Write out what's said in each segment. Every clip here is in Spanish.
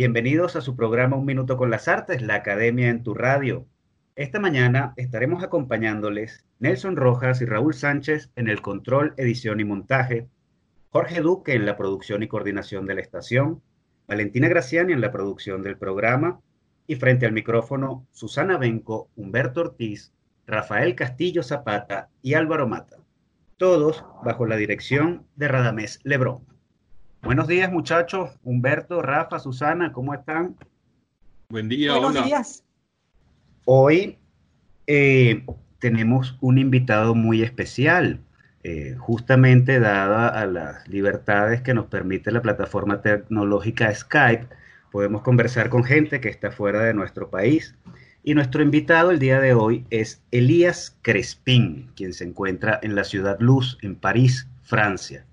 Bienvenidos a su programa Un Minuto con las Artes, la Academia en tu Radio. Esta mañana estaremos acompañándoles Nelson Rojas y Raúl Sánchez en el control, edición y montaje, Jorge Duque en la producción y coordinación de la estación, Valentina Graciani en la producción del programa y frente al micrófono Susana Benco, Humberto Ortiz, Rafael Castillo Zapata y Álvaro Mata. Todos bajo la dirección de Radamés Lebrón. Buenos días, muchachos. Humberto, Rafa, Susana, ¿cómo están? Buen día, Buenos días. Hoy eh, tenemos un invitado muy especial, eh, justamente dada a las libertades que nos permite la plataforma tecnológica Skype, podemos conversar con gente que está fuera de nuestro país. Y nuestro invitado el día de hoy es Elías Crespín, quien se encuentra en la ciudad Luz, en París, Francia.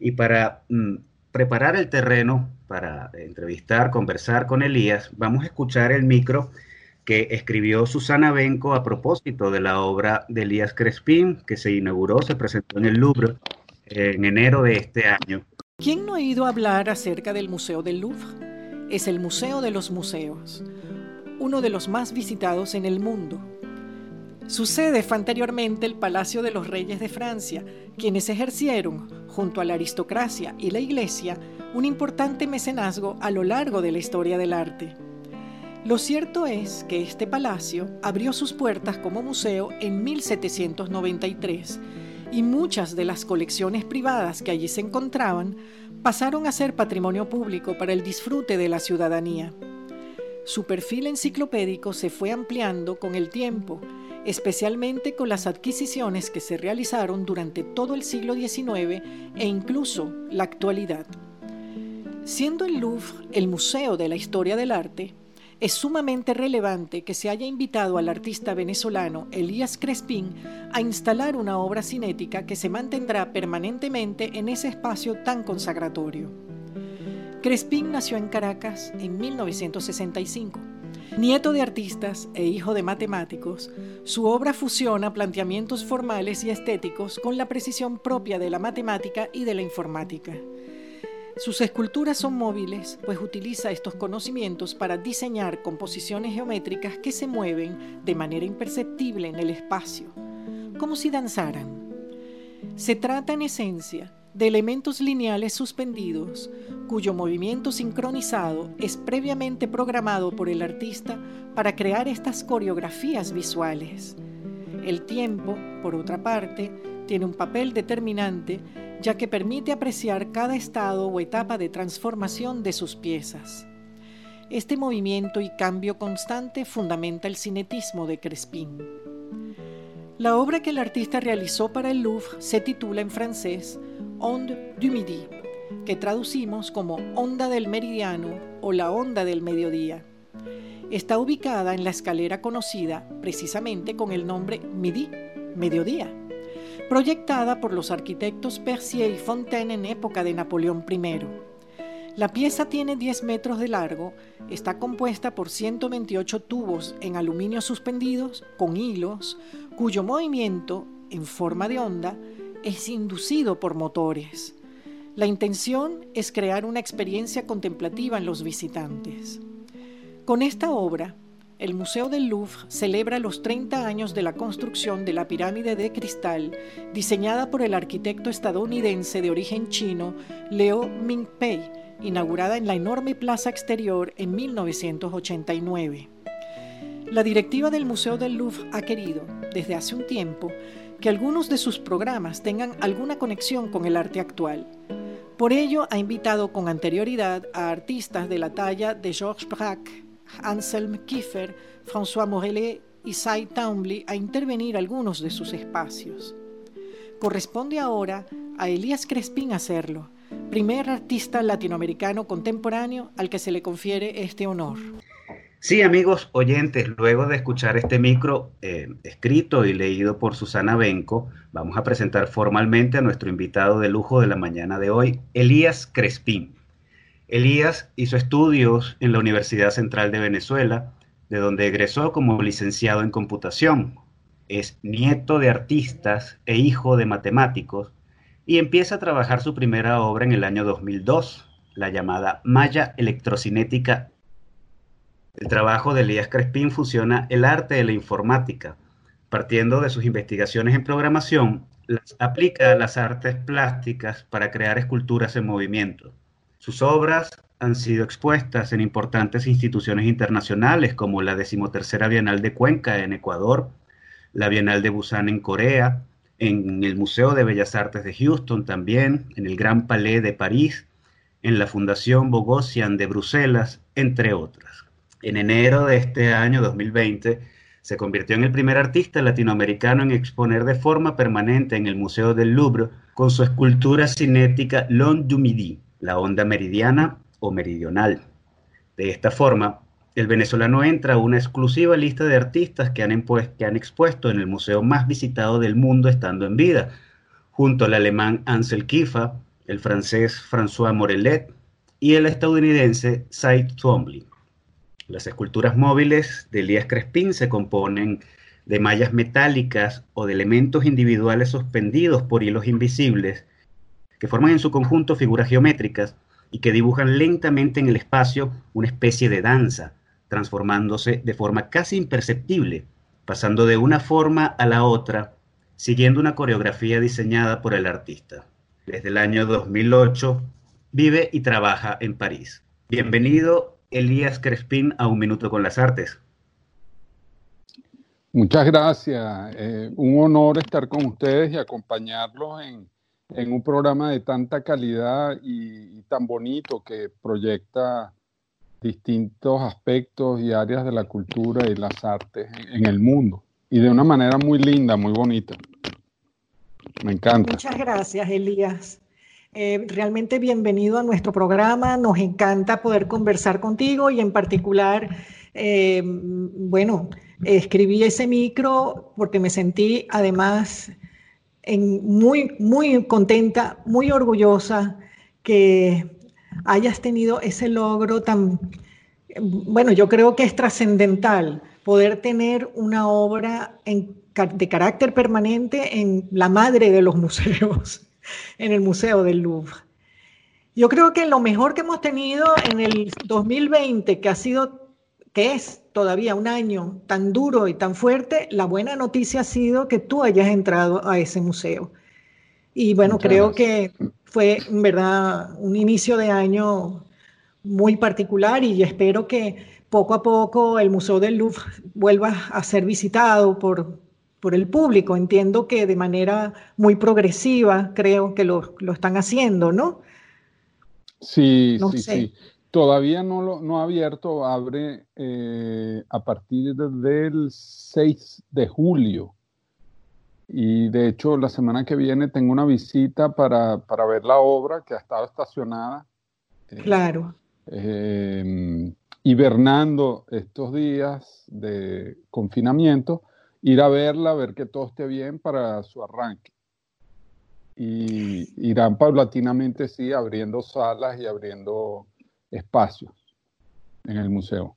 Y para mm, preparar el terreno para entrevistar, conversar con Elías, vamos a escuchar el micro que escribió Susana Benco a propósito de la obra de Elías Crespín, que se inauguró, se presentó en el Louvre en enero de este año. ¿Quién no ha ido a hablar acerca del Museo del Louvre? Es el Museo de los Museos, uno de los más visitados en el mundo. Su sede fue anteriormente el Palacio de los Reyes de Francia, quienes ejercieron, junto a la aristocracia y la Iglesia, un importante mecenazgo a lo largo de la historia del arte. Lo cierto es que este palacio abrió sus puertas como museo en 1793 y muchas de las colecciones privadas que allí se encontraban pasaron a ser patrimonio público para el disfrute de la ciudadanía. Su perfil enciclopédico se fue ampliando con el tiempo especialmente con las adquisiciones que se realizaron durante todo el siglo XIX e incluso la actualidad. Siendo el Louvre el Museo de la Historia del Arte, es sumamente relevante que se haya invitado al artista venezolano Elías Crespín a instalar una obra cinética que se mantendrá permanentemente en ese espacio tan consagratorio. Crespín nació en Caracas en 1965 Nieto de artistas e hijo de matemáticos, su obra fusiona planteamientos formales y estéticos con la precisión propia de la matemática y de la informática. Sus esculturas son móviles, pues utiliza estos conocimientos para diseñar composiciones geométricas que se mueven de manera imperceptible en el espacio, como si danzaran. Se trata en esencia de elementos lineales suspendidos, cuyo movimiento sincronizado es previamente programado por el artista para crear estas coreografías visuales. El tiempo, por otra parte, tiene un papel determinante ya que permite apreciar cada estado o etapa de transformación de sus piezas. Este movimiento y cambio constante fundamenta el cinetismo de Crespin. La obra que el artista realizó para el Louvre se titula en francés Onde du Midi, que traducimos como Onda del Meridiano o la Onda del Mediodía. Está ubicada en la escalera conocida precisamente con el nombre Midi, Mediodía, proyectada por los arquitectos Percier y Fontaine en época de Napoleón I. La pieza tiene 10 metros de largo, está compuesta por 128 tubos en aluminio suspendidos con hilos, cuyo movimiento, en forma de onda, es inducido por motores. La intención es crear una experiencia contemplativa en los visitantes. Con esta obra, el Museo del Louvre celebra los 30 años de la construcción de la pirámide de cristal diseñada por el arquitecto estadounidense de origen chino Leo Mingpei, inaugurada en la enorme plaza exterior en 1989. La directiva del Museo del Louvre ha querido, desde hace un tiempo, que algunos de sus programas tengan alguna conexión con el arte actual. Por ello, ha invitado con anterioridad a artistas de la talla de Georges Braque, Anselm Kiefer, François Morellet y Cy Townley a intervenir algunos de sus espacios. Corresponde ahora a Elías Crespín hacerlo, primer artista latinoamericano contemporáneo al que se le confiere este honor. Sí, amigos oyentes, luego de escuchar este micro eh, escrito y leído por Susana Benco, vamos a presentar formalmente a nuestro invitado de lujo de la mañana de hoy, Elías Crespín. Elías hizo estudios en la Universidad Central de Venezuela, de donde egresó como licenciado en computación. Es nieto de artistas e hijo de matemáticos y empieza a trabajar su primera obra en el año 2002, la llamada Malla Electrocinética el trabajo de Elías Crespín fusiona el arte de la informática. Partiendo de sus investigaciones en programación, las aplica a las artes plásticas para crear esculturas en movimiento. Sus obras han sido expuestas en importantes instituciones internacionales como la decimotercera Bienal de Cuenca en Ecuador, la Bienal de Busan en Corea, en el Museo de Bellas Artes de Houston también, en el Gran Palais de París, en la Fundación Bogosian de Bruselas, entre otras. En enero de este año 2020, se convirtió en el primer artista latinoamericano en exponer de forma permanente en el Museo del Louvre con su escultura cinética L'Onde du Midi, la onda meridiana o meridional. De esta forma, el venezolano entra a una exclusiva lista de artistas que han, expuesto en el museo más visitado del mundo estando en vida, junto al alemán Ansel Kifa, el francés François Morellet y el estadounidense Cy Twombly. Las esculturas móviles de Elías Crespín se componen de mallas metálicas o de elementos individuales suspendidos por hilos invisibles que forman en su conjunto figuras geométricas y que dibujan lentamente en el espacio una especie de danza, transformándose de forma casi imperceptible, pasando de una forma a la otra, siguiendo una coreografía diseñada por el artista. Desde el año 2008 vive y trabaja en París. Bienvenido Elías Crespín a Un Minuto con las Artes. Muchas gracias. Eh, un honor estar con ustedes y acompañarlos en, un programa de tanta calidad y, tan bonito que proyecta distintos aspectos y áreas de la cultura y las artes en, el mundo. Y de una manera muy linda, muy bonita. Me encanta. Muchas gracias, Elías. Eh, realmente bienvenido a nuestro programa. Nos encanta poder conversar contigo y en particular, eh, bueno, escribí ese micro porque me sentí además muy, muy contenta, muy orgullosa que hayas tenido ese logro tan, bueno, yo creo que es trascendental poder tener una obra de carácter permanente en la madre de los museos en el Museo del Louvre. Yo creo que lo mejor que hemos tenido en el 2020, que ha sido, que es todavía un año tan duro y tan fuerte, la buena noticia ha sido que tú hayas entrado a ese museo. Y bueno, creo que fue en verdad un inicio de año muy particular y espero que poco a poco el Museo del Louvre vuelva a ser visitado por, por el público. Entiendo que de manera muy progresiva creo que lo, están haciendo, ¿no? Sí, sí, sí. Todavía no, lo, no ha abierto, abre eh, a partir del 6 de julio. Y de hecho, la semana que viene tengo una visita para, ver la obra que ha estado estacionada. Claro. Eh, hibernando estos días de confinamiento ir a verla, ver que todo esté bien para su arranque. Y irán paulatinamente, sí, abriendo salas y abriendo espacios en el museo.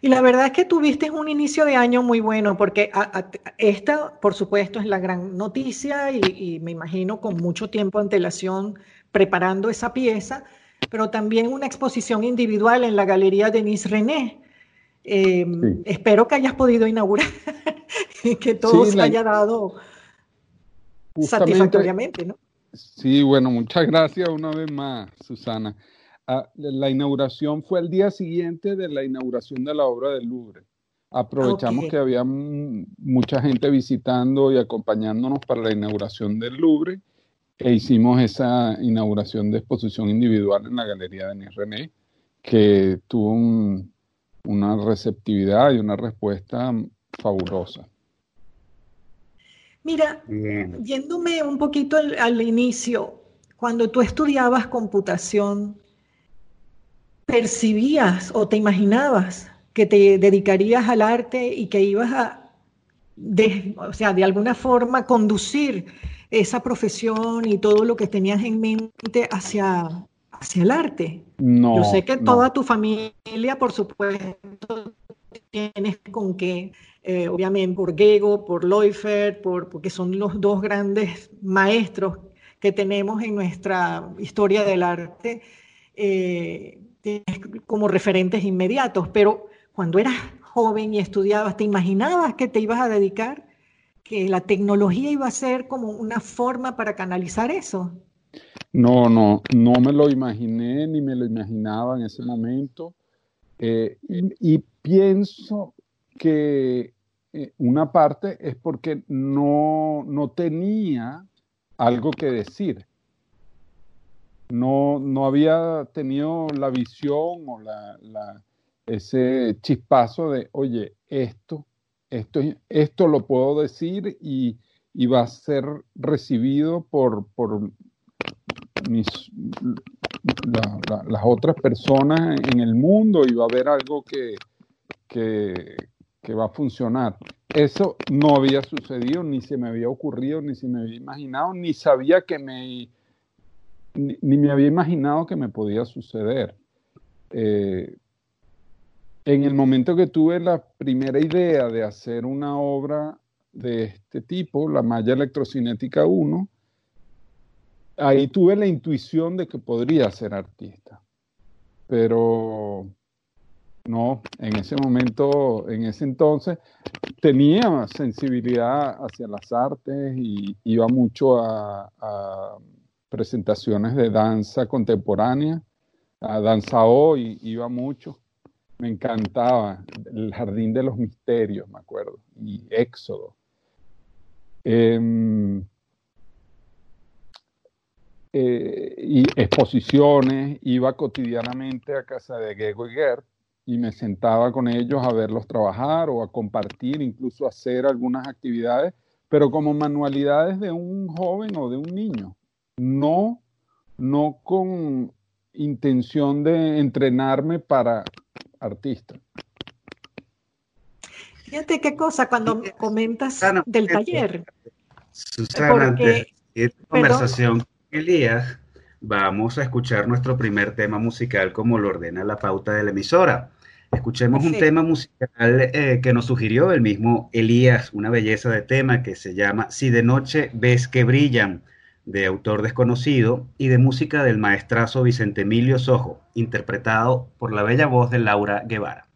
Y la verdad es que tuviste un inicio de año muy bueno, porque esta, por supuesto, es la gran noticia y, me imagino con mucho tiempo de antelación preparando esa pieza, pero también una exposición individual en la Galería Denis René, Em, espero que hayas podido inaugurar y que todo se haya dado satisfactoriamente, ¿no? Sí, bueno, muchas gracias una vez más, Susana. Ah, la inauguración fue el día siguiente de la inauguración de la obra del Louvre. Aprovechamos que había mucha gente visitando y acompañándonos para la inauguración del Louvre e hicimos esa inauguración de exposición individual en la Galería de René, que tuvo un, una receptividad y una respuesta fabulosa. Mira, yéndome un poquito al, inicio, cuando tú estudiabas computación, ¿percibías o te imaginabas que te dedicarías al arte y que ibas a, de, o sea, de alguna forma conducir esa profesión y todo lo que tenías en mente hacia, hacia el arte. No. Yo sé que toda tu familia, por supuesto, tienes con que, eh, obviamente, por Gego, por Leufert, por, porque son los dos grandes maestros que tenemos en nuestra historia del arte eh, como referentes inmediatos. Pero cuando eras joven y estudiabas, ¿te imaginabas que te ibas a dedicar? ¿Que la tecnología iba a ser como una forma para canalizar eso? No, no, no me lo imaginé ni me lo imaginaba en ese momento. Eh, y, pienso que eh, una parte es porque no, no tenía algo que decir. No, no había tenido la visión o la, ese chispazo de, oye, esto, esto, esto lo puedo decir y, va a ser recibido por, por mis, las otras personas en el mundo y va a haber algo que, que, va a funcionar. Eso no había sucedido, ni se me había ocurrido, ni se me había imaginado, ni sabía que me, ni, me había imaginado que me podía suceder. Eh, en el momento que tuve la primera idea de hacer una obra de este tipo, la malla electrocinética 1, ahí tuve la intuición de que podría ser artista. Pero no, en ese momento, en ese entonces, tenía sensibilidad hacia las artes y iba mucho a, presentaciones de danza contemporánea, a danza hoy, iba mucho me encantaba. El Jardín de los Misterios, me acuerdo, y Éxodo. Em, eh, y exposiciones, iba cotidianamente a casa de Gego y Gert y me sentaba con ellos a verlos trabajar o a compartir, incluso hacer algunas actividades, pero como manualidades de un joven o de un niño, no, no con intención de entrenarme para artista. Fíjate qué cosa cuando comentas del taller. Susana, Porque, esta conversación con Elías, vamos a escuchar nuestro primer tema musical como lo ordena la pauta de la emisora. Escuchemos un tema musical eh, que nos sugirió el mismo Elías, una belleza de tema que se llama Si de noche ves que brillan de autor desconocido, y de música del maestrazo Vicente Emilio Sojo, interpretado por la bella voz de Laura Guevara.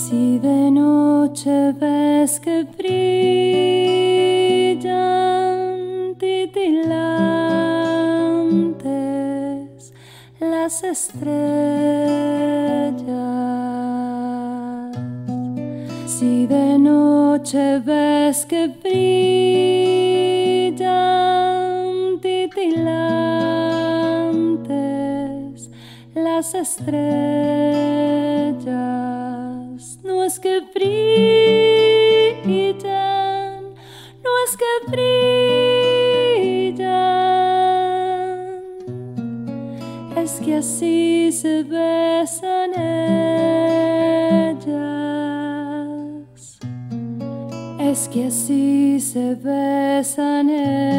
Si de noche ves que brillan titilantes las estrellas, si de noche ves que brillan titilantes las estrellas, zufrieden, nur zufrieden. Es que así se besan ellas. Es que así se besan ellas.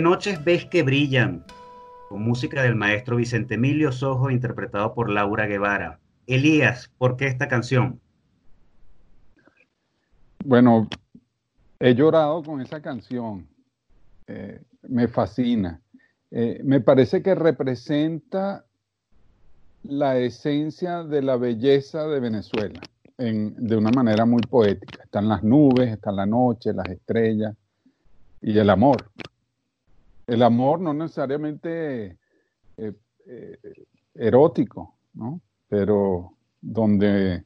noches ves que brillan, con música del maestro Vicente Emilio Sojo, interpretado por Laura Guevara. Elías, ¿por qué esta canción? Bueno, he llorado con esa canción. Eh, me fascina. Eh, me parece que representa la esencia de la belleza de Venezuela de una manera muy poética. Están las nubes, está la noche, las estrellas y el amor el amor no necesariamente eh, eh, erótico, ¿no? Pero donde,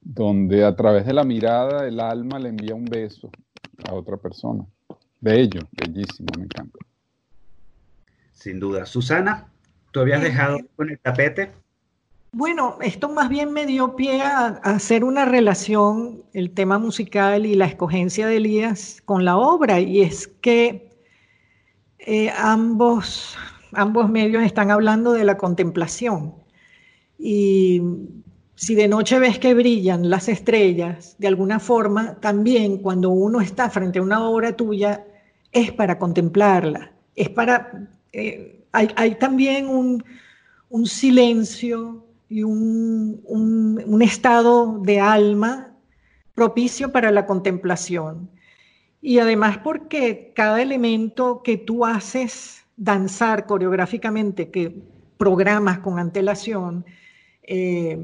donde a través de la mirada el alma le envía un beso a otra persona. Bello, bellísimo, me encanta. Sin duda. Susana, ¿tú habías dejado con el tapete? Bueno, esto más bien me dio pie a, hacer una relación, el tema musical y la escogencia de Elías con la obra, y es que eh, ambos, ambos medios están hablando de la contemplación. Y si de noche ves que brillan las estrellas, de alguna forma, también cuando uno está frente a una obra tuya, es para contemplarla, es para... Eh, hay, también un, silencio y un, un estado de alma propicio para la contemplación. Y además porque cada elemento que tú haces danzar coreográficamente, que programas con antelación, eh,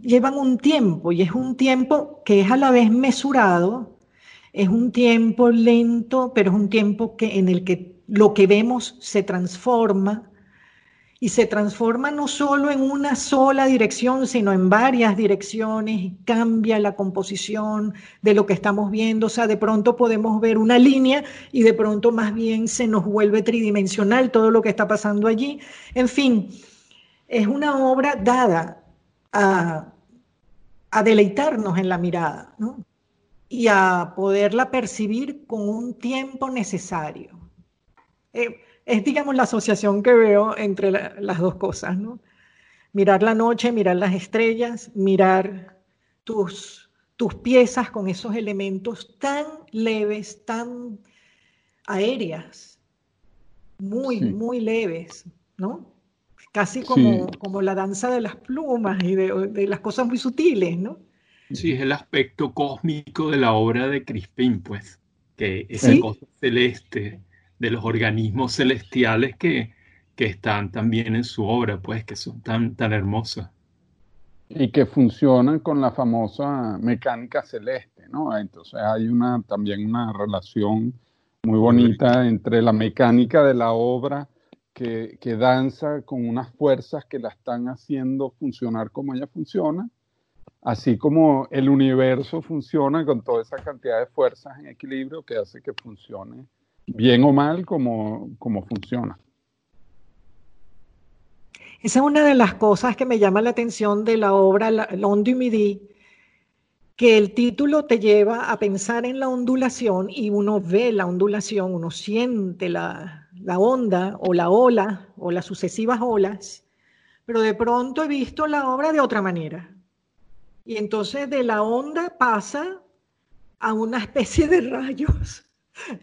llevan un tiempo y es un tiempo que es a la vez mesurado, es un tiempo lento, pero es un tiempo que, en el que lo que vemos se transforma y se transforma no solo en una sola dirección, sino en varias direcciones y cambia la composición de lo que estamos viendo. O sea, de pronto podemos ver una línea y de pronto más bien se nos vuelve tridimensional todo lo que está pasando allí. En fin, es una obra dada a, deleitarnos en la mirada y a poderla percibir con un tiempo necesario. Eh, es, digamos, la asociación que veo entre las dos cosas, ¿no? Mirar la noche, mirar las estrellas, mirar tus, tus piezas con esos elementos tan leves, tan aéreas, muy, muy leves, ¿no? Casi como, como la danza de las plumas y de, las cosas muy sutiles, ¿no? Sí, es el aspecto cósmico de la obra de Crispin, pues, que es el cosa celeste de los organismos celestiales que, que están también en su obra, pues, que son tan, tan hermosas. Y que funcionan con la famosa mecánica celeste, ¿no? Entonces hay una, también una relación muy bonita entre la mecánica de la obra que, que, danza con unas fuerzas que la están haciendo funcionar como ella funciona, así como el universo funciona con toda esa cantidad de fuerzas en equilibrio que hace que funcione bien o mal como, como funciona. Esa es una de las cosas que me llama la atención de la obra L'Onde Midi, que el título te lleva a pensar en la ondulación y uno ve la ondulación, uno siente la, la onda o la ola o las sucesivas olas, pero de pronto he visto la obra de otra manera. Y entonces de la onda pasa a una especie de rayos,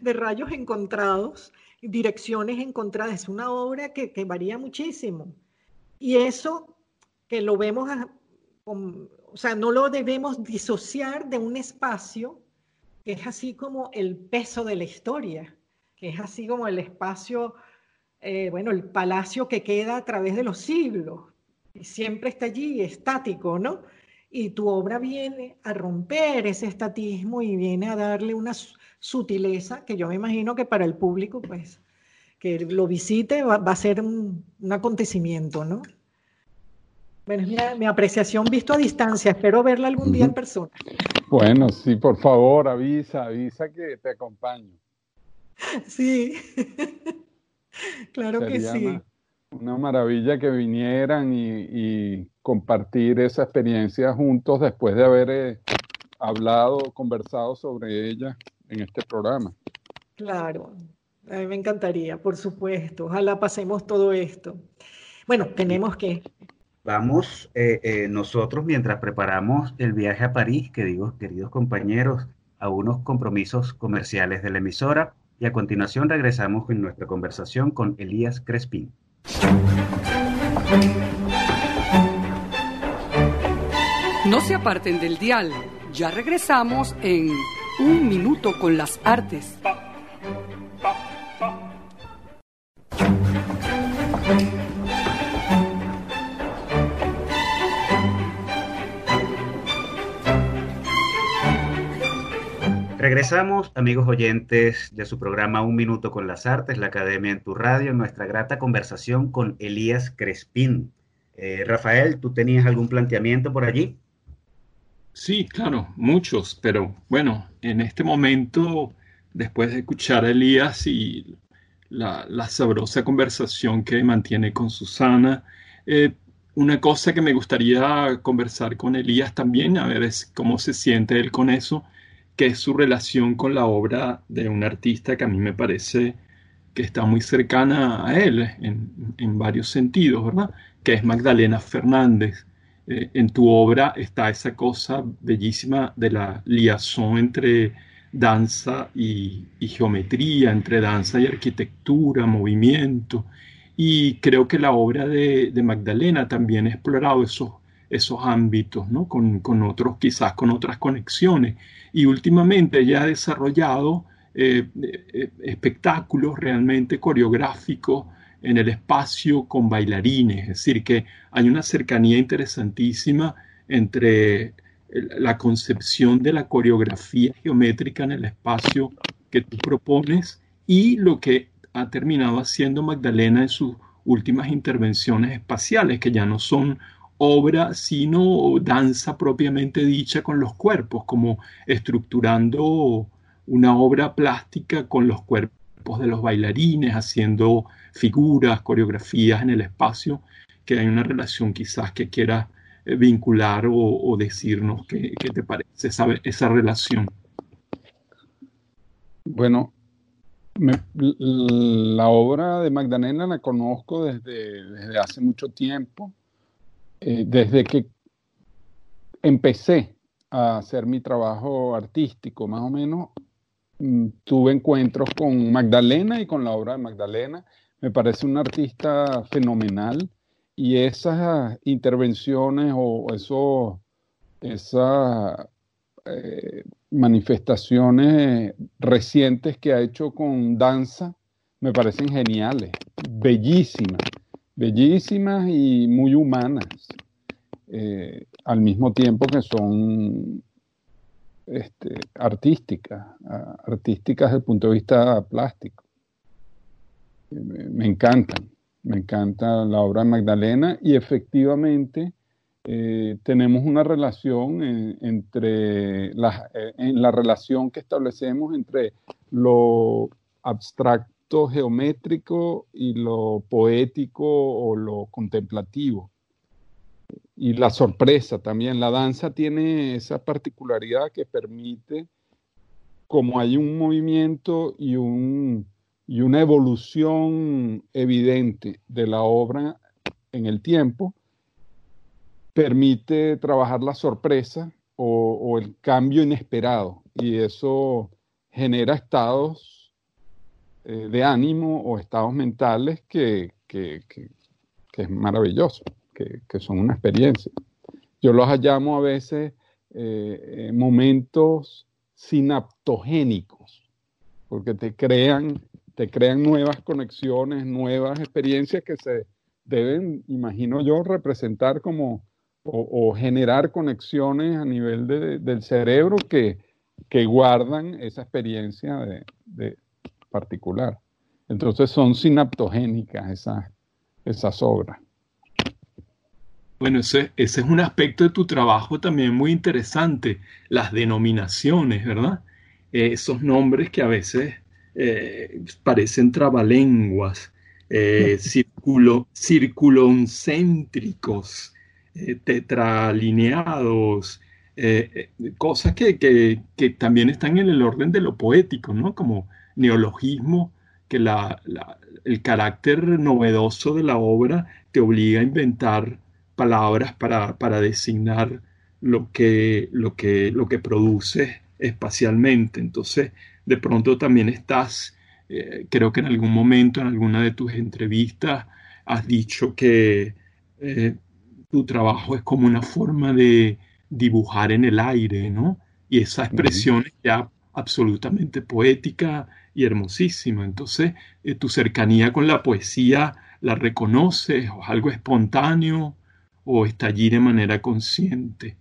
de rayos encontrados, direcciones encontradas. Es una obra que, que varía muchísimo. Y eso que lo vemos o sea, no lo debemos disociar de un espacio que es así como el peso de la historia, que es así como el espacio, eh, bueno, el palacio que queda a través de los siglos, y siempre está allí, estático, ¿no? Y tu obra viene a romper ese estatismo y viene a darle una sutileza que yo me imagino que para el público, pues, que lo visite va, a ser un acontecimiento, ¿no? Bueno, es mi, apreciación visto a distancia. Espero verla algún día en persona. Bueno, sí, por favor, avisa, avisa que te acompaño. Sí, claro que sí. Una, maravilla que vinieran y, compartir esa experiencia juntos después de haber eh, hablado, conversado sobre ella en este programa. Claro, a mí me encantaría, por supuesto. Ojalá pasemos todo esto. Bueno, tenemos que Vamos eh, eh, nosotros mientras preparamos el viaje a París, que digo, queridos compañeros, a unos compromisos comerciales de la emisora y a continuación regresamos con nuestra conversación con Elías Crespín. No se aparten del dial, ya regresamos en Un Minuto con las Artes. Regresamos, amigos oyentes, de su programa Un Minuto con las Artes, la Academia en tu Radio, en nuestra grata conversación con Elías Crespín. Eh, Rafael, ¿tú tenías algún planteamiento por allí? Sí, claro, muchos, pero bueno, en este momento, después de escuchar a Elías y la, sabrosa conversación que mantiene con Susana, eh, una cosa que me gustaría conversar con Elías también, a ver cómo se siente él con eso, que es su relación con la obra de un artista que a mí me parece que está muy cercana a él en, varios sentidos, ¿verdad? Que es Magdalena Fernández. Eh, en tu obra está esa cosa bellísima de la liaison entre danza y, geometría, entre danza y arquitectura, movimiento. Y creo que la obra de, Magdalena también ha explorado esos, ámbitos, ¿no? Con, otros, quizás con otras conexiones y últimamente ya ha desarrollado eh, eh, espectáculos realmente coreográficos en el espacio con bailarines, es decir, que hay una cercanía interesantísima entre la concepción de la coreografía geométrica en el espacio que tú propones y lo que ha terminado haciendo Magdalena en sus últimas intervenciones espaciales, que ya no son obra, sino danza propiamente dicha con los cuerpos, como estructurando una obra plástica con los cuerpos de los bailarines, haciendo figuras, coreografías en el espacio, que hay una relación quizás que quiera eh, vincular o, decirnos qué, te parece esa, esa relación. Bueno, la obra de Magdalena la conozco desde, desde hace mucho tiempo, eh, desde que empecé a hacer mi trabajo artístico, más o menos, mm, tuve encuentros con Magdalena y con la obra de Magdalena. Me parece una artista fenomenal y esas intervenciones o esas eh, manifestaciones recientes que ha hecho con danza me parecen geniales, bellísimas, bellísimas y muy humanas, eh, al mismo tiempo que son este, artísticas, artísticas desde el punto de vista plástico. Me encantan, me encanta la obra de Magdalena y efectivamente eh, tenemos una relación entre eh, en la relación que establecemos entre lo abstracto geométrico y lo poético o lo contemplativo. Y la sorpresa también. La danza tiene esa particularidad que permite, como hay un movimiento y, un, y una evolución evidente de la obra en el tiempo, permite trabajar la sorpresa o, el cambio inesperado y eso genera estados eh, de ánimo o estados mentales que, es maravilloso, que, son una experiencia. Yo los llamo a veces eh, eh, momentos sinaptogénicos, porque te crean, te crean nuevas conexiones, nuevas experiencias que se deben, imagino yo, representar como o, generar conexiones a nivel del cerebro que, guardan esa experiencia de, particular. Entonces son sinaptogénicas esas, esas obras. Bueno, ese, ese, es un aspecto de tu trabajo también muy interesante, las denominaciones, ¿verdad? Eh, esos nombres que a veces eh, parecen trabalenguas, eh, círculo, circuloncéntricos, eh, tetralineados, eh, eh, cosas que, también están en el orden de lo poético, ¿no? Como neologismo, que el carácter novedoso de la obra te obliga a inventar palabras para, designar lo que, lo, que, lo que produces espacialmente. Entonces, de pronto también estás, creo que en algún momento, en alguna de tus entrevistas, has dicho que tu trabajo es como una forma de dibujar en el aire, ¿no? Y esa expresión es ya absolutamente poética y hermosísima. Entonces, eh, tu cercanía con la poesía la reconoces o es algo espontáneo o está allí de manera consciente.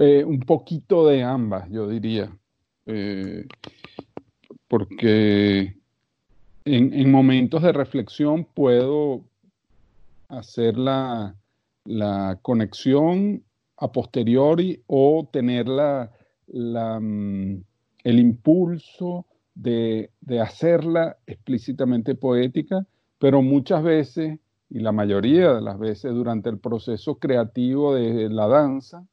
Eh, un poquito de ambas, yo diría. Eh, porque en, momentos de reflexión puedo hacer la, conexión a posteriori o tener la, mm, el impulso de, hacerla explícitamente poética, pero muchas veces, y la mayoría de las veces durante el proceso creativo de la danza,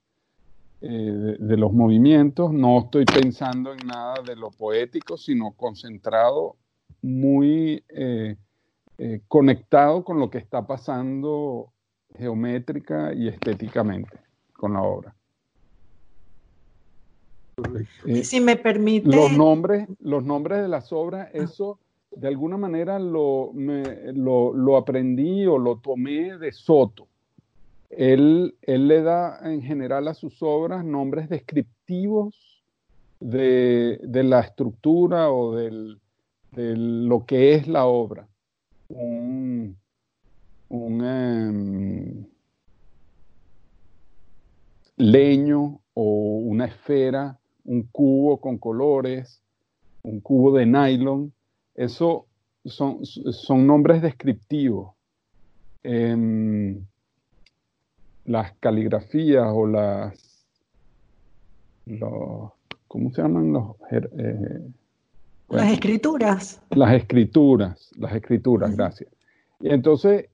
eh, de, los movimientos, no estoy pensando en nada de lo poético, sino concentrado muy eh, eh, conectado con lo que está pasando geométrica y estéticamente con la obra. Eh, si me permite. Los nombres, los nombres de las obras, ah. eso de alguna manera lo, lo, aprendí o lo tomé de Soto. Él, le da en general a sus obras nombres descriptivos de, la estructura o de lo que es la obra un, em, leño o una esfera, un cubo con colores, un cubo de nylon. Eso son, son nombres descriptivos. Em, las caligrafías o las, los, ¿cómo se llaman los? Eh, las escrituras. Las escrituras, las escrituras, gracias. Y entonces,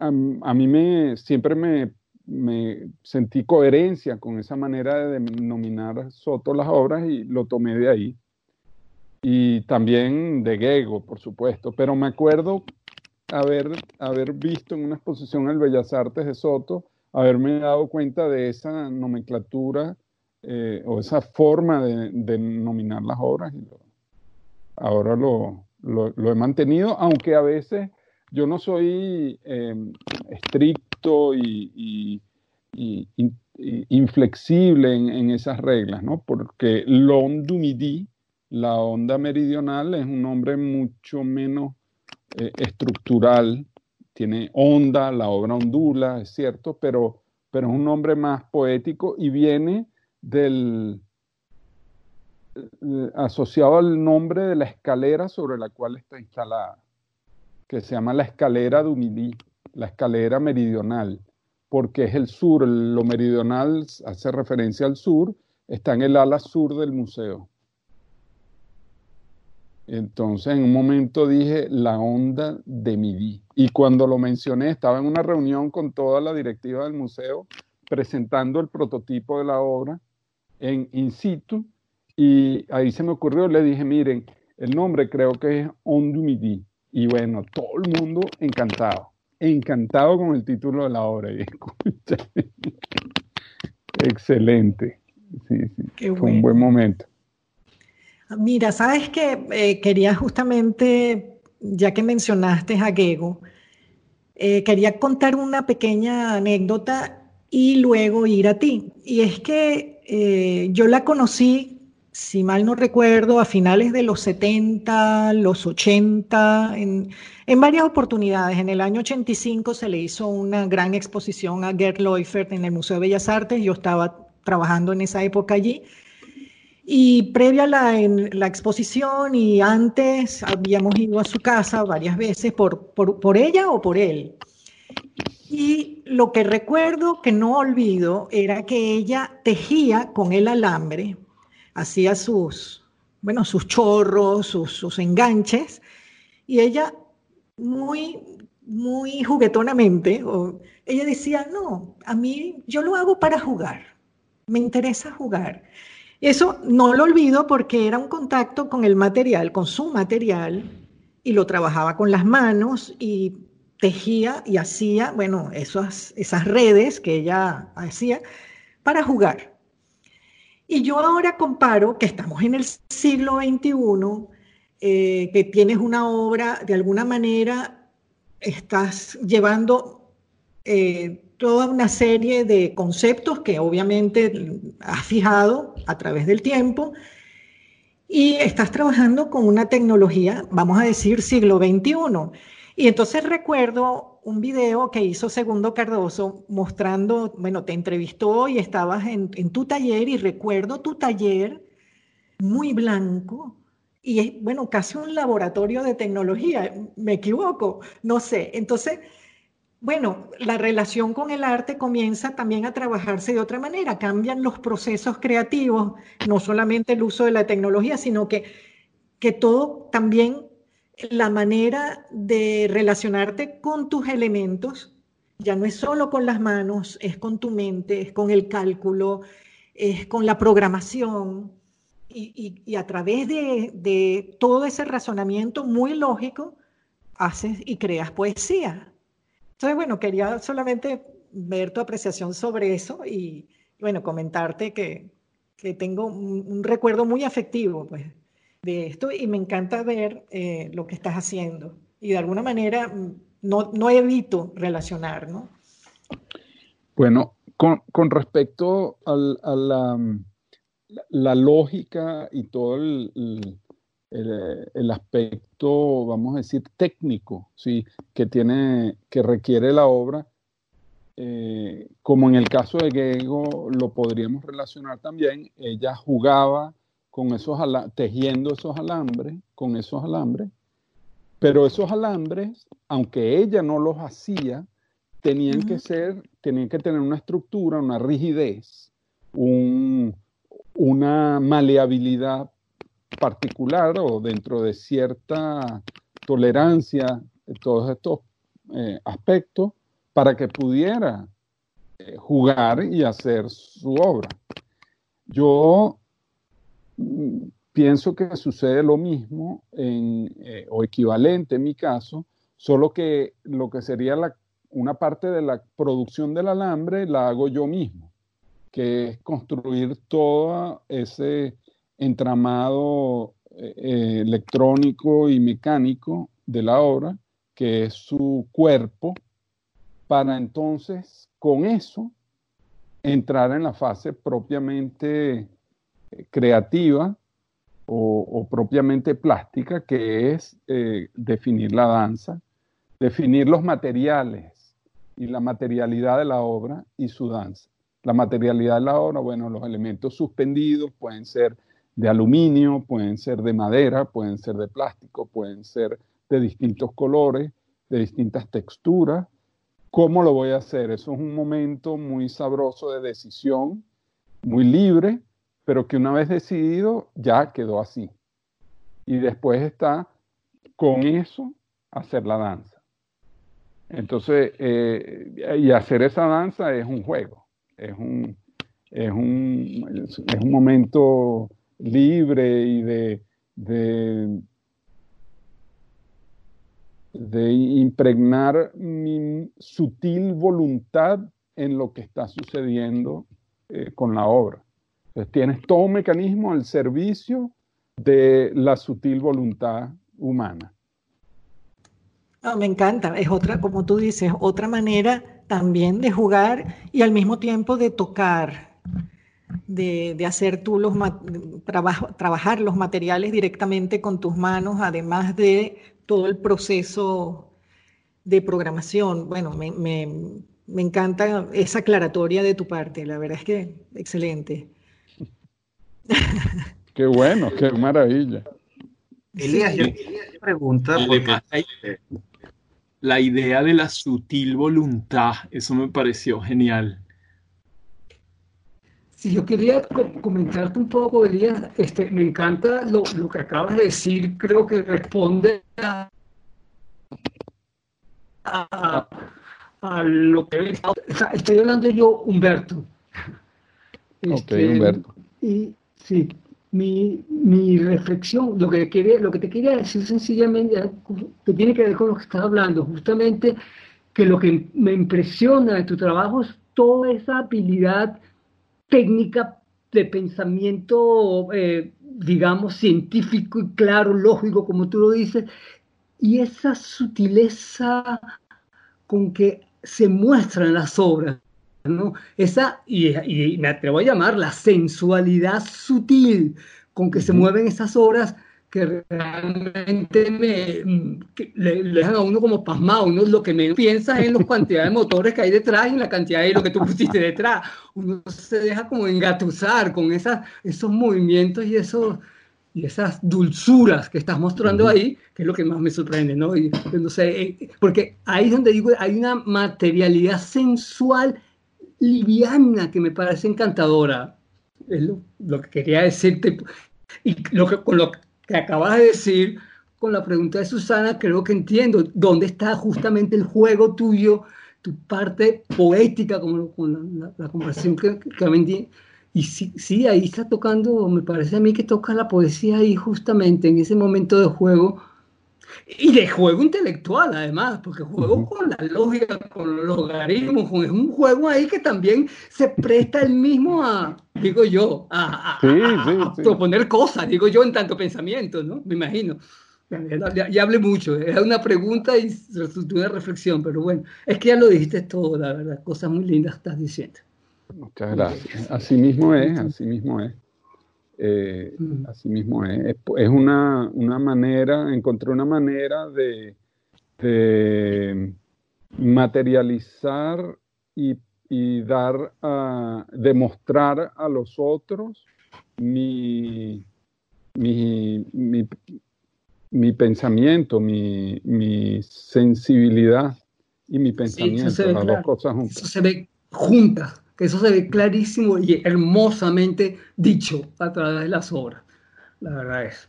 a, mí me, siempre me, me, sentí coherencia con esa manera de denominar Soto las obras y lo tomé de ahí. Y también de Gego, por supuesto, pero me acuerdo haber, haber visto en una exposición en el Bellas Artes de Soto, haberme dado cuenta de esa nomenclatura eh, o esa forma de, denominar las obras y ahora lo, lo, he mantenido, aunque a veces yo no soy em, estricto y, inflexible en, esas reglas, ¿no? Porque l'onde midi, la onda meridional, es un nombre mucho menos eh, estructural. Tiene onda, la obra ondula, es cierto, pero, pero es un nombre más poético y viene del, eh, asociado al nombre de la escalera sobre la cual está instalada, que se llama la escalera Dumilí, la escalera meridional, porque es el sur, lo meridional hace referencia al sur, está en el ala sur del museo. Entonces en un momento dije la onda de Midi. Y cuando lo mencioné, estaba en una reunión con toda la directiva del museo presentando el prototipo de la obra en in situ y ahí se me ocurrió, le dije, miren, el nombre creo que es On du Midi. Y bueno, todo el mundo encantado, encantado con el título de la obra. Y Excelente. Sí, sí. Fue un buen momento. Mira, sabes que eh, quería justamente, ya que mencionaste a Gego, eh, quería contar una pequeña anécdota y luego ir a ti. Y es que eh, yo la conocí si mal no recuerdo, a finales de los 70, los 80, en, varias oportunidades. En el año 85 se le hizo una gran exposición a Gerd Leufert en el Museo de Bellas Artes. Yo estaba trabajando en esa época allí. Y previa la, la exposición y antes habíamos ido a su casa varias veces por, por, por ella o por él. Y lo que recuerdo que no olvido era que ella tejía con el alambre hacía sus, bueno, sus chorros, sus, enganches, y ella muy, muy juguetonamente, ella decía, no, a mí yo lo hago para jugar, me interesa jugar. Eso no lo olvido porque era un contacto con el material, con su material, y lo trabajaba con las manos y tejía y hacía, bueno, esas, esas redes que ella hacía para jugar. Y yo ahora comparo que estamos en el siglo XXI, eh, que tienes una obra, de alguna manera estás llevando eh, toda una serie de conceptos que obviamente has fijado a través del tiempo y estás trabajando con una tecnología, vamos a decir, siglo XXI. Y entonces recuerdo un video que hizo Segundo Cardoso mostrando, bueno, te entrevistó y estabas en, tu taller y recuerdo tu taller muy blanco y es, bueno, casi un laboratorio de tecnología, me equivoco, no sé. Entonces, bueno, la relación con el arte comienza también a trabajarse de otra manera, cambian los procesos creativos, no solamente el uso de la tecnología, sino que, que todo también la manera de relacionarte con tus elementos ya no es solo con las manos, es con tu mente, es con el cálculo, es con la programación. Y, a través de, todo ese razonamiento muy lógico, haces y creas poesía. Entonces, bueno, quería solamente ver tu apreciación sobre eso y, bueno, comentarte que, tengo un, recuerdo muy afectivo, pues, de esto y me encanta ver eh, lo que estás haciendo. Y de alguna manera mm, no, no evito relacionar, ¿no? Bueno, con, con respecto a la, la, lógica y todo el, aspecto, vamos a decir, técnico, ¿sí? que, tiene, que requiere la obra, eh, como en el caso de Gego lo podríamos relacionar también, ella jugaba con esos tejiendo esos alambres, con esos alambres, pero esos alambres, aunque ella no los hacía, tenían que ser, tenían que tener una estructura, una rigidez, una maleabilidad particular o dentro de cierta tolerancia, todos estos eh, aspectos para que pudiera eh, jugar y hacer su obra. Yo mm, pienso que sucede lo mismo o equivalente en mi caso, solo que lo que sería una parte de la producción del alambre la hago yo mismo, que es construir todo ese entramado eh, electrónico y mecánico de la obra, que es su cuerpo, para entonces con eso entrar en la fase propiamente eh, creativa o, propiamente plástica, que es eh, definir la danza, definir los materiales y la materialidad de la obra y su danza. La materialidad de la obra, bueno, los elementos suspendidos pueden ser de aluminio, pueden ser de madera, pueden ser de plástico, pueden ser de distintos colores, de distintas texturas. ¿Cómo lo voy a hacer? Eso es un momento muy sabroso de decisión, muy libre, pero que una vez decidido ya quedó así. Y después está con eso hacer la danza. Entonces, eh, y hacer esa danza es un juego, es un, es un, es un momento libre y de, de, impregnar mi sutil voluntad en lo que está sucediendo eh, con la obra. Entonces tienes todo un mecanismo al servicio de la sutil voluntad humana. me encanta, es otra, como tú dices, otra manera también de jugar y al mismo tiempo de tocar de, hacer tú los trabajar los materiales directamente con tus manos, además de todo el proceso de programación. Bueno, me, encanta esa aclaratoria de tu parte, la verdad es que excelente. Qué bueno, qué maravilla. Elías, yo pregunta la idea de la sutil voluntad, eso me pareció genial. Si yo quería comentarte un poco, Elías, este, me encanta lo, que acabas de decir, creo que responde a, a, lo que estoy hablando yo, Humberto. Este, Humberto. Y sí, mi, mi, reflexión, lo que, quería, lo que te quería decir sencillamente, que tiene que ver con lo que estás hablando, justamente que lo que me impresiona de tu trabajo es toda esa habilidad técnica de pensamiento, eh, digamos, científico y claro, lógico, como tú lo dices, y esa sutileza con que se muestran las obras, ¿no? Esa, y, y me atrevo a llamar la sensualidad sutil con que se mueven esas obras que realmente me, le, dejan a uno como pasmado. Uno lo que me piensa es en la cantidad de motores que hay detrás y en la cantidad de lo que tú pusiste detrás. Uno se deja como engatusar con esas, esos movimientos y, esos, y esas dulzuras que estás mostrando ahí, que es lo que más me sorprende, ¿no? Y, no sé, eh, porque ahí es donde digo, hay una materialidad sensual liviana que me parece encantadora. Es lo, lo que quería decirte. Y lo que, con lo que acabas de decir con la pregunta de Susana, creo que entiendo dónde está justamente el juego tuyo, tu parte poética, como con la, conversación que, que Y sí, sí, ahí está tocando, me parece a mí que toca la poesía ahí justamente en ese momento de juego y de juego intelectual, además, porque juego con la lógica, con los logaritmos, es un juego ahí que también se presta el mismo a, digo yo, a, proponer cosas, digo yo, en tanto pensamiento, ¿no? Me imagino. Ya, ya, hablé mucho, era una pregunta y resultó una reflexión, pero bueno, es que ya lo dijiste todo, la verdad, cosas muy lindas estás diciendo. Muchas gracias. Así mismo es, así mismo es. Eh, mm. Así mismo es. Es una, manera, encontré una manera de, materializar y, dar a demostrar a los otros mi, mi, pensamiento, mi, sensibilidad y mi pensamiento, las dos cosas juntas. Eso se ve juntas que eso se ve clarísimo y hermosamente dicho a través de las obras. La verdad es.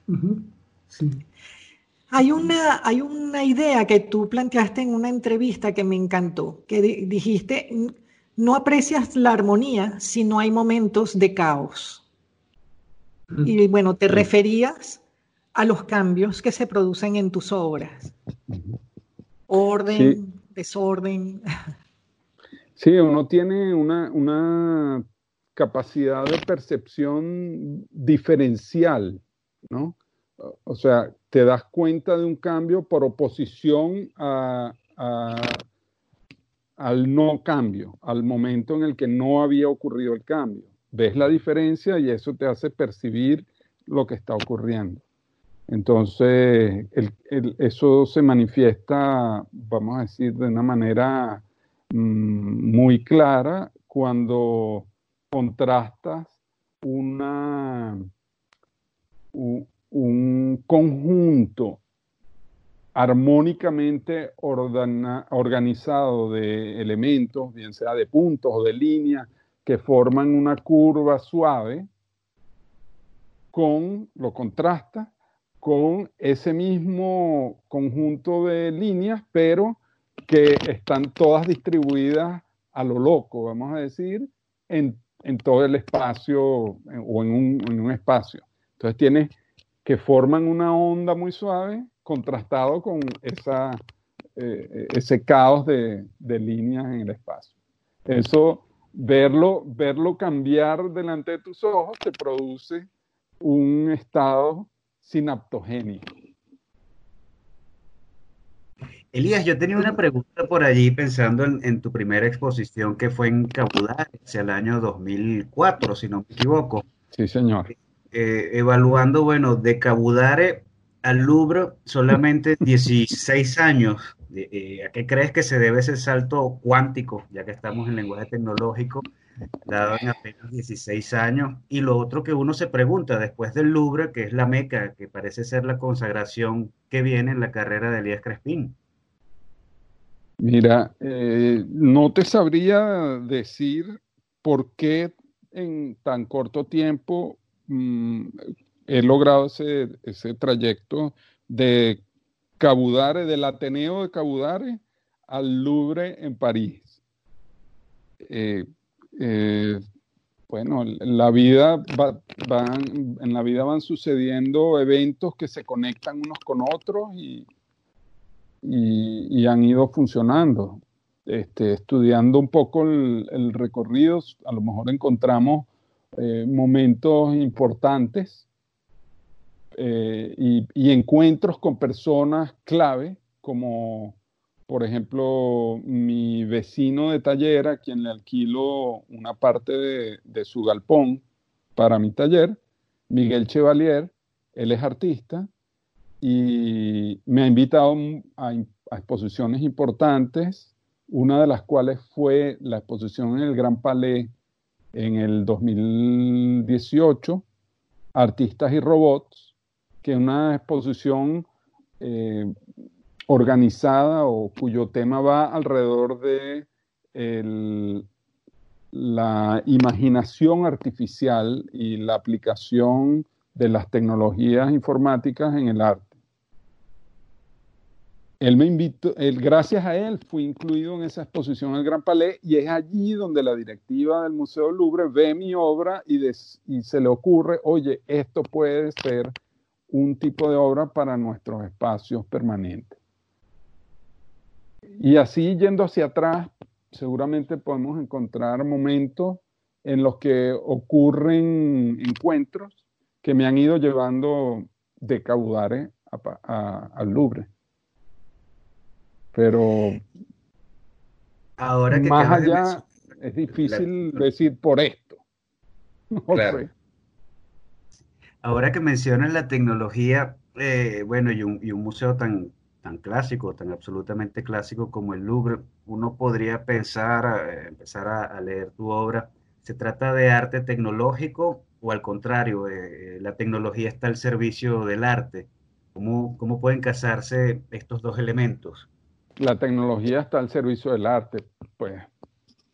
Hay una, hay una idea que tú planteaste en una entrevista que me encantó, que dijiste, no aprecias la armonía si no hay momentos de caos. Y bueno, te referías a los cambios que se producen en tus obras. Orden, desorden. Sí, uno tiene una, una capacidad de percepción diferencial, ¿no? O sea, te das cuenta de un cambio por oposición a, al no cambio, al momento en el que no había ocurrido el cambio. Ves la diferencia y eso te hace percibir lo que está ocurriendo. Entonces, eso se manifiesta, vamos a decir, de una manera mm, muy clara cuando contrastas una, un, conjunto armónicamente organizado de elementos, bien sea de puntos o de líneas, que forman una curva suave, con, lo contrasta con ese mismo conjunto de líneas, pero que están todas distribuidas a lo loco, vamos a decir, en, todo el espacio o en un, espacio. Entonces tienes que forman una onda muy suave contrastado con esa, eh, ese caos de, de, líneas en el espacio. Eso, verlo, verlo cambiar delante de tus ojos te produce un estado sinaptogénico. Elías, yo tenía una pregunta por allí pensando en, tu primera exposición que fue en Cabudare, hacia el año 2004, si no me equivoco. Sí, señor. Eh, evaluando, bueno, de Cabudare al Louvre solamente 16 años. Eh, ¿A qué crees que se debe ese salto cuántico, ya que estamos en lenguaje tecnológico, dado en apenas 16 años? Y lo otro que uno se pregunta después del Louvre, que es la meca, que parece ser la consagración que viene en la carrera de Elías Crespín. Mira, eh, no te sabría decir por qué en tan corto tiempo mm, he logrado ese, ese, trayecto de Cabudare, del Ateneo de Cabudare al Louvre en París. Eh, eh, bueno, la vida en la vida van sucediendo eventos que se conectan unos con otros y, y, han ido funcionando. Este, estudiando un poco el, recorrido, a lo mejor encontramos eh, momentos importantes eh, y, encuentros con personas clave, como por ejemplo mi vecino de taller, a quien le alquilo una parte de, de su galpón para mi taller, Miguel Chevalier, él es artista y me ha invitado a, exposiciones importantes, una de las cuales fue la exposición en el Gran Palais en el 2018, Artistas y Robots, que es una exposición eh, organizada o cuyo tema va alrededor de la imaginación artificial y la aplicación de las tecnologías informáticas en el arte él me invitó, gracias a él fui incluido en esa exposición el Gran Palais y es allí donde la directiva del Museo Louvre ve mi obra y, se le ocurre, oye, esto puede ser un tipo de obra para nuestros espacios permanentes. Y así yendo hacia atrás, seguramente podemos encontrar momentos en los que ocurren encuentros que me han ido llevando de Caudare al Louvre. Pero ahora que más allá es difícil decir por esto. Ahora que mencionas la tecnología, eh, bueno, y un, museo tan, tan clásico, tan absolutamente clásico como el Louvre, uno podría pensar, eh, empezar a, leer tu obra, ¿se trata de arte tecnológico o al contrario, eh, la tecnología está al servicio del arte? ¿Cómo, ¿Cómo pueden casarse estos dos elementos? La tecnología está al servicio del arte, pues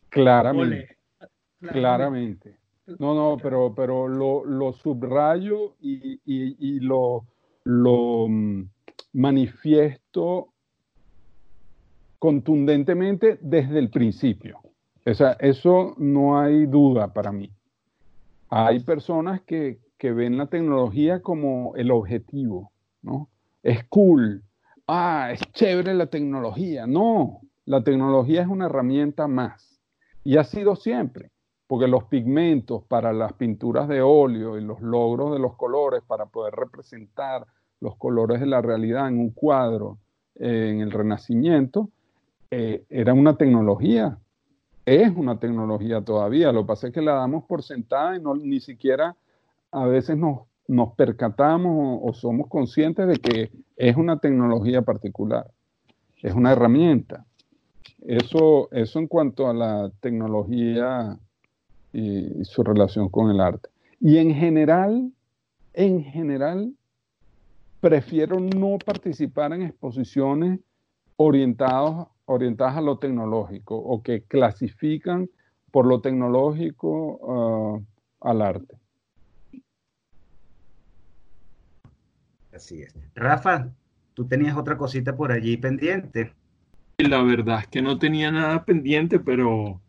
claramente. Claramente. No, no, pero, pero lo, subrayo y, lo, lo, mm, manifiesto contundentemente desde el principio. O sea, eso no hay duda para mí. Hay personas que, que ven la tecnología como el objetivo, ¿no? Es cool, ah, es chévere la tecnología. No, la tecnología es una herramienta más. Y ha sido siempre, porque los pigmentos para las pinturas de óleo y los logros de los colores para poder representar los colores de la realidad en un cuadro eh, en el Renacimiento, eh, era una tecnología, es una tecnología todavía. Lo que pasa es que la damos por sentada y no, ni siquiera a veces nos, nos percatamos o, somos conscientes de que es una tecnología particular, es una herramienta. Eso, eso en cuanto a la tecnología y, su relación con el arte. Y en general, en general, prefiero no participar en exposiciones orientadas orientadas a lo tecnológico o que clasifican por lo tecnológico uh, al arte. Así es. Rafa, tú tenías otra cosita por allí pendiente. La verdad es que no tenía nada pendiente, pero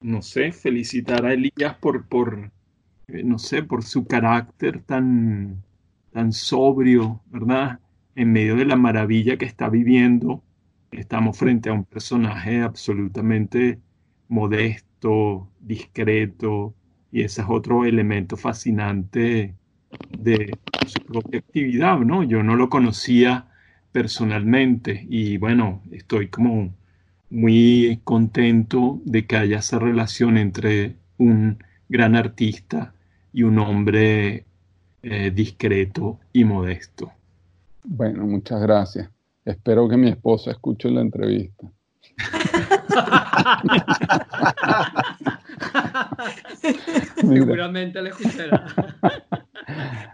no sé, felicitar a Elías por, por eh, no sé, por su carácter tan, tan sobrio, ¿verdad? En medio de la maravilla que está viviendo Estamos frente a un personaje absolutamente modesto, discreto, y ese es otro elemento fascinante de su propia actividad, ¿no? Yo no lo conocía personalmente y bueno, estoy como muy contento de que haya esa relación entre un gran artista y un hombre eh, discreto y modesto. Bueno, muchas gracias. Espero que mi esposa escuche la entrevista. Seguramente la escuchará.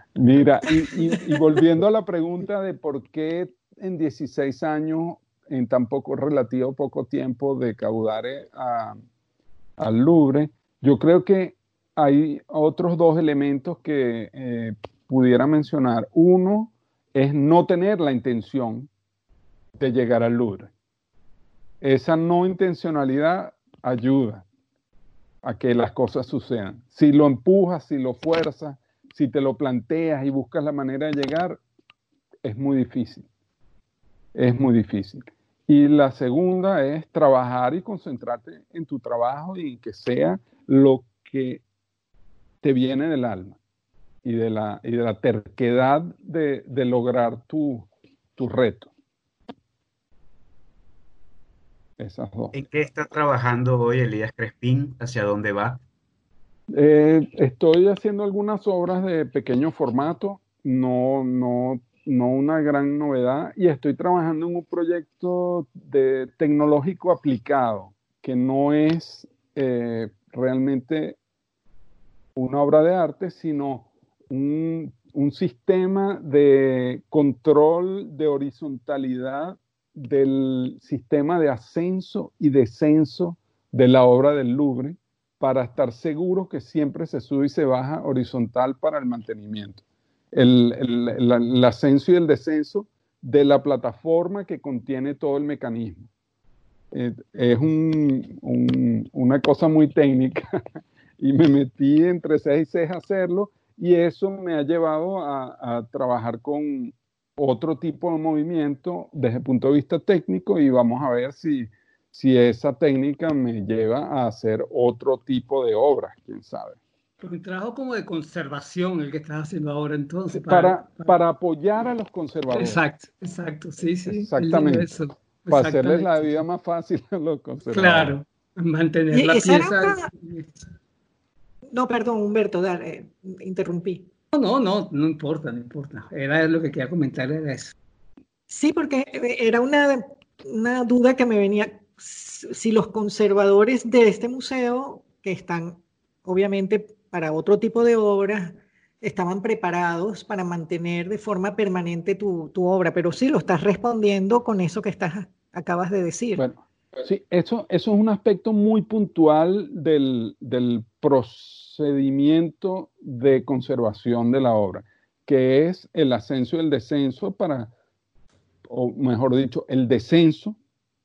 Mira, y, volviendo a la pregunta de por qué en 16 años, en tan poco relativo poco tiempo de Caudare al Louvre, yo creo que hay otros dos elementos que eh, pudiera mencionar. Uno es no tener la intención de llegar al Louvre. Esa no intencionalidad ayuda a que las cosas sucedan. Si lo empujas, si lo fuerzas, si te lo planteas y buscas la manera de llegar, es muy difícil. Es muy difícil. Y la segunda es trabajar y concentrarte en tu trabajo y que sea lo que te viene del alma y de la, y de la terquedad de, lograr tu, tu reto. ¿En qué está trabajando hoy Elías Crespín? ¿Hacia dónde va? Eh, estoy haciendo algunas obras de pequeño formato, no, no, no una gran novedad, y estoy trabajando en un proyecto de tecnológico aplicado, que no es eh, realmente una obra de arte, sino un, un sistema de control de horizontalidad del sistema de ascenso y descenso de la obra del Louvre para estar seguro que siempre se sube y se baja horizontal para el mantenimiento. El, ascenso y el descenso de la plataforma que contiene todo el mecanismo. Eh, es una cosa muy técnica y me metí entre seis y seis a hacerlo y eso me ha llevado a trabajar con otro tipo de movimiento desde el punto de vista técnico y vamos a ver si, si esa técnica me lleva a hacer otro tipo de obras, quién sabe. Porque un trabajo como de conservación el que estás haciendo ahora entonces. Para, para, apoyar a los conservadores. Exacto, exacto, sí, sí. Exactamente. Para hacerles la vida más fácil a los conservadores. Claro, mantener la pieza. No, perdón, Humberto, dale, interrumpí. No, no, no importa, no importa. Era lo que quería comentar, era eso. Sí, porque era una, una duda que me venía. Si los conservadores de este museo, que están obviamente para otro tipo de obras, estaban preparados para mantener de forma permanente tu, tu, obra, pero sí lo estás respondiendo con eso que estás, acabas de decir. Bueno, sí, eso, eso es un aspecto muy puntual del, del procedimiento de conservación de la obra, que es el ascenso y el descenso para o mejor dicho, el descenso,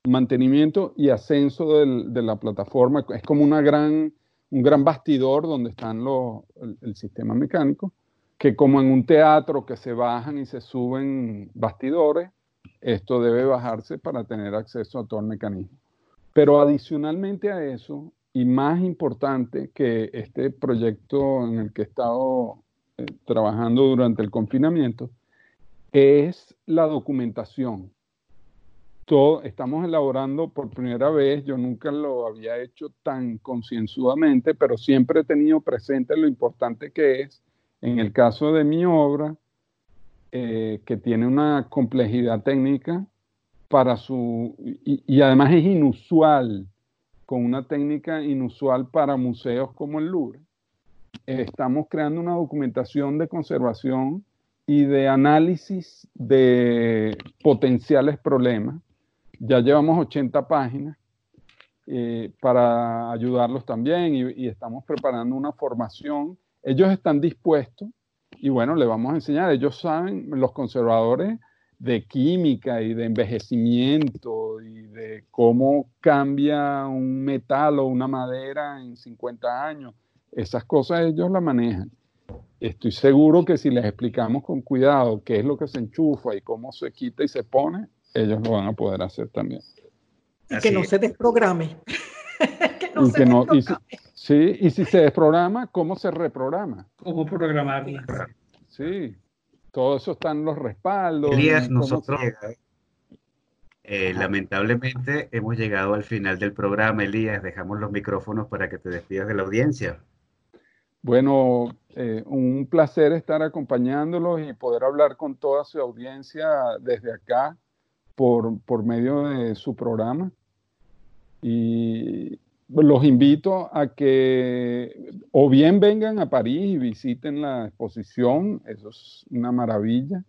mantenimiento y ascenso de la plataforma. Es como una gran, un gran bastidor donde están los, el, sistema mecánico, que como en un teatro que se bajan y se suben bastidores, esto debe bajarse para tener acceso a todo el mecanismo. Pero adicionalmente a eso, y más importante que este proyecto en el que he estado eh, trabajando durante el confinamiento, es la documentación. Todo, estamos elaborando por primera vez, yo nunca lo había hecho tan concienzudamente, pero siempre he tenido presente lo importante que es, en el caso de mi obra, eh, que tiene una complejidad técnica para su, y, además es inusual, con una técnica inusual para museos como el Louvre. estamos creando una documentación de conservación y de análisis de potenciales problemas. Ya llevamos 80 páginas eh, para ayudarlos también y, estamos preparando una formación. Ellos están dispuestos y bueno, le vamos a enseñar. Ellos saben, los conservadores, de química y de envejecimiento y de cómo cambia un metal o una madera en 50 años. Esas cosas ellos las manejan. Estoy seguro que si les explicamos con cuidado qué es lo que se enchufa y cómo se quita y se pone, ellos lo van a poder hacer también. Y que no se desprograme. que no se desprograme. sí, y si se desprograma, ¿cómo se reprograma? ¿Cómo programarla? Sí, todo eso están los respaldos. Elías, nosotros eh, lamentablemente hemos llegado al final del programa, Elías. Dejamos los micrófonos para que te despidas de la audiencia. Bueno, eh, un placer estar acompañándolos y poder hablar con toda su audiencia desde acá por, por medio de su programa. Y los invito a que o bien vengan a París y visiten la exposición, eso es una maravilla,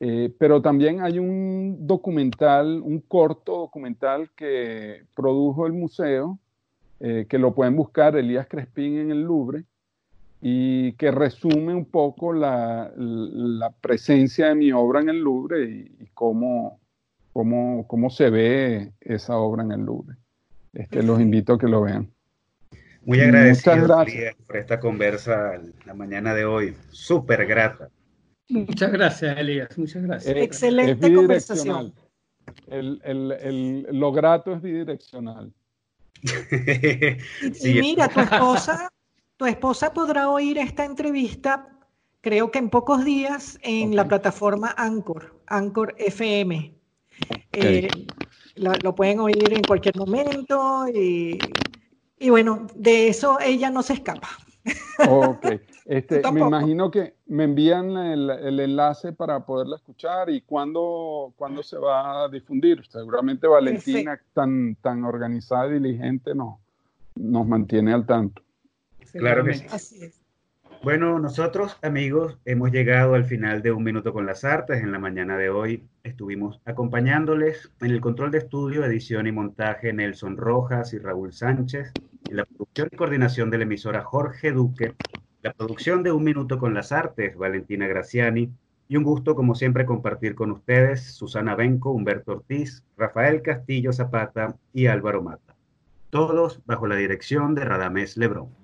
eh, pero también hay un documental, un corto documental que produjo el museo, eh, que lo pueden buscar Elías Crespín en el Louvre, y que resume un poco la, presencia de mi obra en el Louvre y, cómo, cómo, cómo se ve esa obra en el Louvre. Este, los invito a que lo vean. Muy agradecido por esta conversa la mañana de hoy. Súper grata. Muchas gracias, Elías. Muchas gracias. Excelente conversación. El, el, lo grato es bidireccional. y mira, tu esposa, tu esposa podrá oír esta entrevista, creo que en pocos días, en la plataforma Anchor, Anchor FM. Eh, lo pueden oír en cualquier momento y, bueno, de eso ella no se escapa. Ok, este, me imagino que me envían el, enlace para poderla escuchar y cuándo, cuándo se va a difundir. Seguramente Valentina, tan, tan organizada y diligente, no, nos mantiene al tanto. Claro que sí. Así es. Bueno, nosotros amigos hemos llegado al final de Un Minuto con las Artes. En la mañana de hoy estuvimos acompañándoles en el control de estudio, edición y montaje Nelson Rojas y Raúl Sánchez, en la producción y coordinación de la emisora Jorge Duque, la producción de Un Minuto con las Artes Valentina Graciani y un gusto como siempre compartir con ustedes Susana Benco, Humberto Ortiz, Rafael Castillo Zapata y Álvaro Mata. Todos bajo la dirección de Radamés Lebrón.